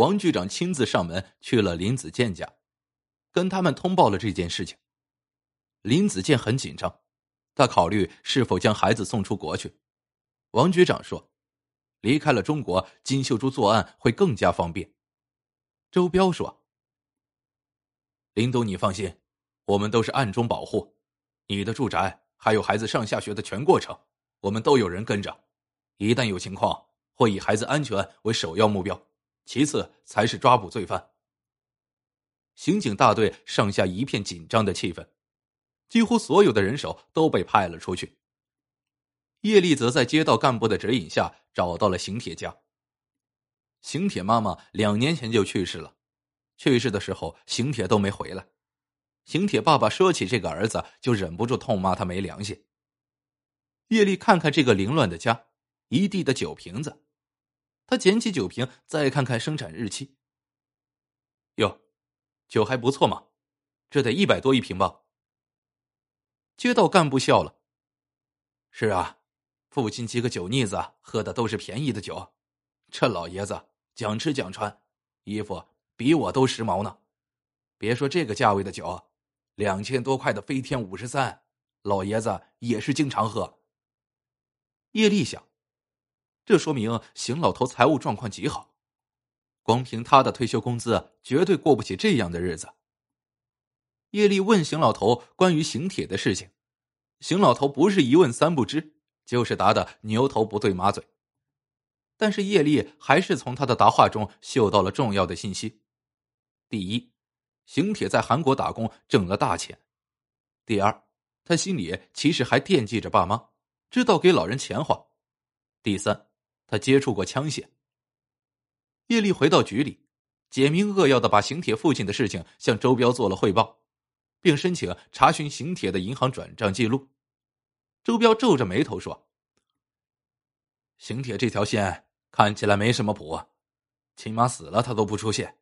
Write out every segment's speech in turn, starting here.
王局长亲自上门去了林子健家，跟他们通报了这件事情。林子健很紧张，他考虑是否将孩子送出国去。王局长说：“离开了中国，金秀珠作案会更加方便。”周彪说：“林东，你放心，我们都是暗中保护你的住宅，还有孩子上下学的全过程，我们都有人跟着。一旦有情况，会以孩子安全为首要目标，其次才是抓捕罪犯。”刑警大队上下一片紧张的气氛。几乎所有的人手都被派了出去。叶丽则在街道干部的指引下找到了邢铁家。邢铁妈妈两年前就去世了，去世的时候邢铁都没回来。邢铁爸爸说起这个儿子，就忍不住痛骂他没良心。叶丽看看这个凌乱的家，一地的酒瓶子，他捡起酒瓶，再看看生产日期。哟，酒还不错嘛，这得一百多一瓶吧。街道干部笑了。是啊，父亲几个酒腻子喝的都是便宜的酒，这老爷子讲吃讲穿，衣服比我都时髦呢。别说这个价位的酒，两千多块的飞天五十三，老爷子也是经常喝。叶丽想，这说明邢老头财务状况极好，光凭他的退休工资，绝对过不起这样的日子。叶丽问邢老头关于邢铁的事情，邢老头不是一问三不知，就是答的牛头不对马嘴。但是叶丽还是从他的答话中嗅到了重要的信息：第一，邢铁在韩国打工挣了大钱；第二，他心里其实还惦记着爸妈，知道给老人钱花；第三，他接触过枪械。叶丽回到局里，简明扼要的把邢铁父亲的事情向周彪做了汇报。并申请查询邢铁的银行转账记录。周彪皱着眉头说：“邢铁这条线看起来没什么谱，亲妈死了他都不出现。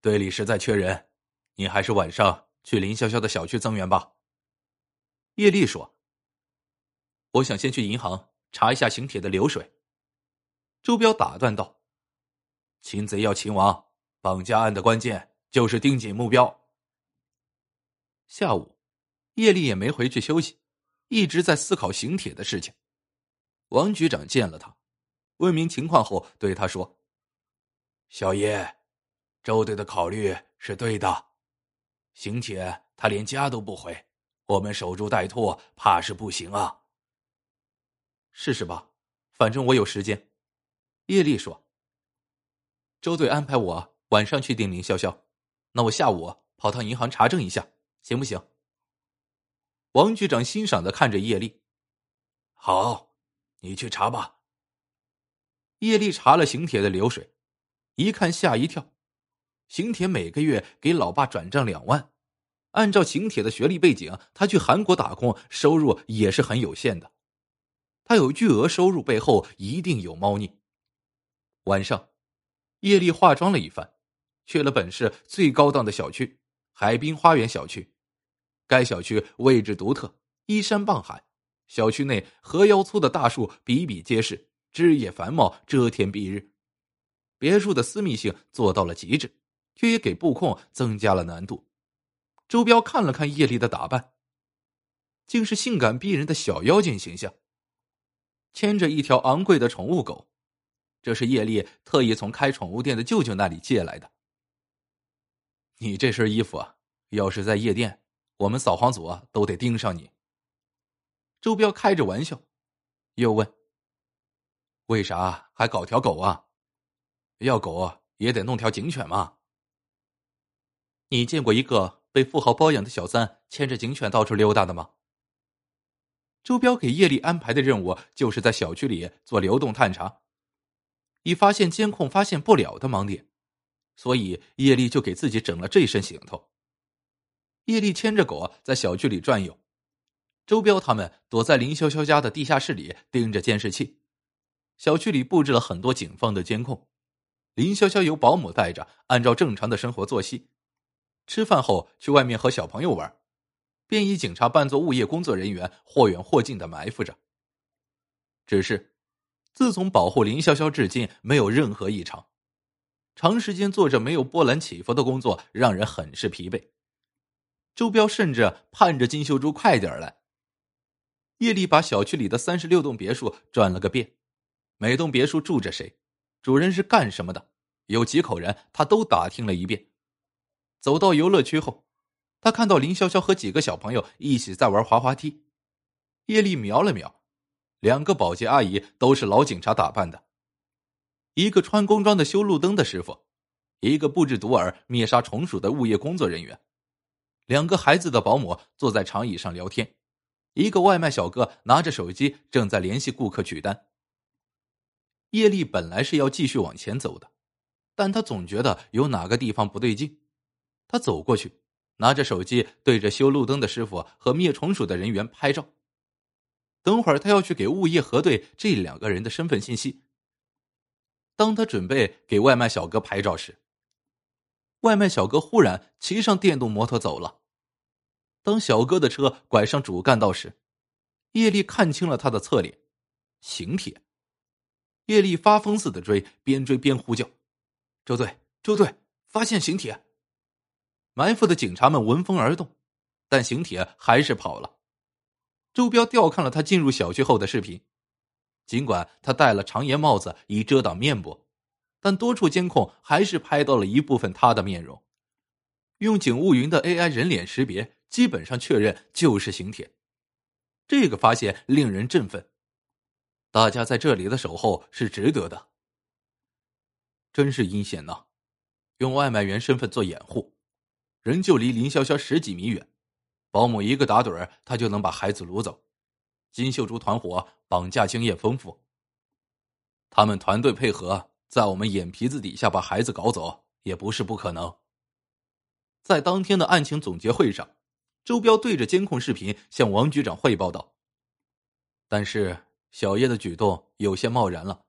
队里实在缺人，你还是晚上去林潇潇的小区增援吧。”叶丽说：“我想先去银行查一下邢铁的流水。”周彪打断道：“擒贼要擒王，绑架案的关键就是盯紧目标。”下午，叶丽也没回去休息，一直在思考邢铁的事情。王局长见了他，问明情况后，对他说：“小叶，周队的考虑是对的。邢铁他连家都不回，我们守株待兔，怕是不行啊。试试吧，反正我有时间。”叶丽说：“周队安排我晚上去盯林潇潇，那我下午跑趟银行查证一下。”行不行？王局长欣赏的看着叶丽，好，你去查吧。叶丽查了邢铁的流水，一看吓一跳。邢铁每个月给老爸转账两万，按照邢铁的学历背景，他去韩国打工，收入也是很有限的。他有巨额收入背后一定有猫腻。晚上，叶丽化妆了一番，去了本市最高档的小区。海滨花园小区，该小区位置独特，依山傍海。小区内河腰粗的大树比比皆是，枝叶繁茂，遮天蔽日。别墅的私密性做到了极致，却也给布控增加了难度。周彪看了看叶丽的打扮，竟是性感逼人的小妖精形象，牵着一条昂贵的宠物狗，这是叶丽特意从开宠物店的舅舅那里借来的。你这身衣服啊，要是在夜店，我们扫黄组啊都得盯上你。周彪开着玩笑，又问：“为啥还搞条狗啊？要狗也得弄条警犬嘛。”你见过一个被富豪包养的小三牵着警犬到处溜达的吗？周彪给叶丽安排的任务就是在小区里做流动探查，以发现监控发现不了的盲点。所以叶丽就给自己整了这身行头。叶丽牵着狗在小区里转悠，周彪他们躲在林潇潇家的地下室里盯着监视器。小区里布置了很多警方的监控，林潇潇由保姆带着，按照正常的生活作息，吃饭后去外面和小朋友玩，便衣警察扮作物业工作人员，或远或近的埋伏着。只是，自从保护林潇潇至今，没有任何异常。长时间做着没有波澜起伏的工作，让人很是疲惫。周彪甚至盼着金秀珠快点来。叶丽把小区里的三十六栋别墅转了个遍，每栋别墅住着谁，主人是干什么的，有几口人，他都打听了一遍。走到游乐区后，他看到林潇潇和几个小朋友一起在玩滑滑梯。叶丽瞄了瞄，两个保洁阿姨都是老警察打扮的，一个穿工装的修路灯的师傅，一个布置毒饵灭杀虫鼠的物业工作人员。两个孩子的保姆坐在长椅上聊天，一个外卖小哥拿着手机正在联系顾客取单。叶丽本来是要继续往前走的，但他总觉得有哪个地方不对劲。他走过去，拿着手机对着修路灯的师傅和灭虫鼠的人员拍照。等会儿他要去给物业核对这两个人的身份信息。当他准备给外卖小哥拍照时，外卖小哥忽然骑上电动摩托走了。当小哥的车拐上主干道时，叶丽看清了他的侧脸，邢铁。叶丽发疯似的追，边追边呼叫：“周队，周队，发现邢铁！”埋伏的警察们闻风而动，但邢铁还是跑了。周彪调看了他进入小区后的视频，尽管他戴了长檐帽子以遮挡面部，但多处监控还是拍到了一部分他的面容。用警务云的 AI 人脸识别。基本上确认就是邢铁，这个发现令人振奋。大家在这里的守候是值得的，真是阴险呐！用外卖员身份做掩护，人就离林潇潇十几米远，保姆一个打盹儿，他就能把孩子掳走。金秀珠团伙绑架经验丰富，他们团队配合，在我们眼皮子底下把孩子搞走也不是不可能。在当天的案情总结会上。周彪对着监控视频向王局长汇报道：“但是小叶的举动有些贸然了，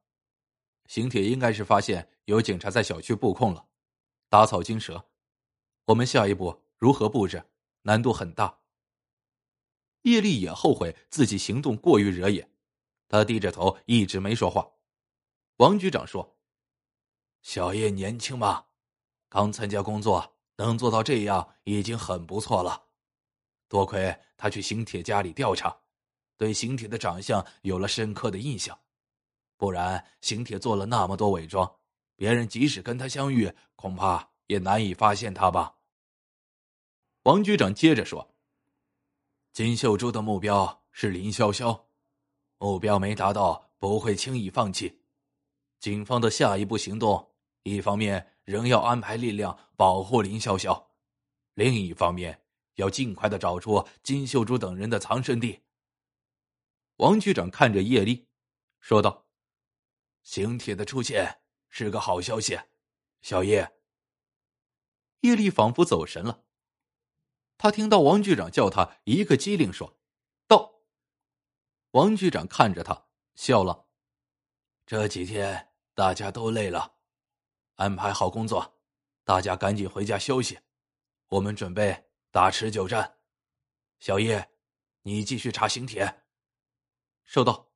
邢铁应该是发现有警察在小区布控了，打草惊蛇。我们下一步如何布置，难度很大。”叶丽也后悔自己行动过于惹眼，他低着头一直没说话。王局长说：“小叶年轻嘛，刚参加工作，能做到这样已经很不错了。”多亏他去邢铁家里调查，对邢铁的长相有了深刻的印象，不然邢铁做了那么多伪装，别人即使跟他相遇，恐怕也难以发现他吧。王局长接着说：“金秀珠的目标是林潇潇，目标没达到不会轻易放弃。警方的下一步行动，一方面仍要安排力量保护林潇潇，另一方面。”要尽快的找出金秀珠等人的藏身地。王局长看着叶丽，说道：“邢铁的出现是个好消息，小叶。”叶丽仿佛走神了，他听到王局长叫他一个机灵，说：“到。”王局长看着他笑了：“这几天大家都累了，安排好工作，大家赶紧回家休息，我们准备。”打持久战，小叶，你继续查邢铁。收到。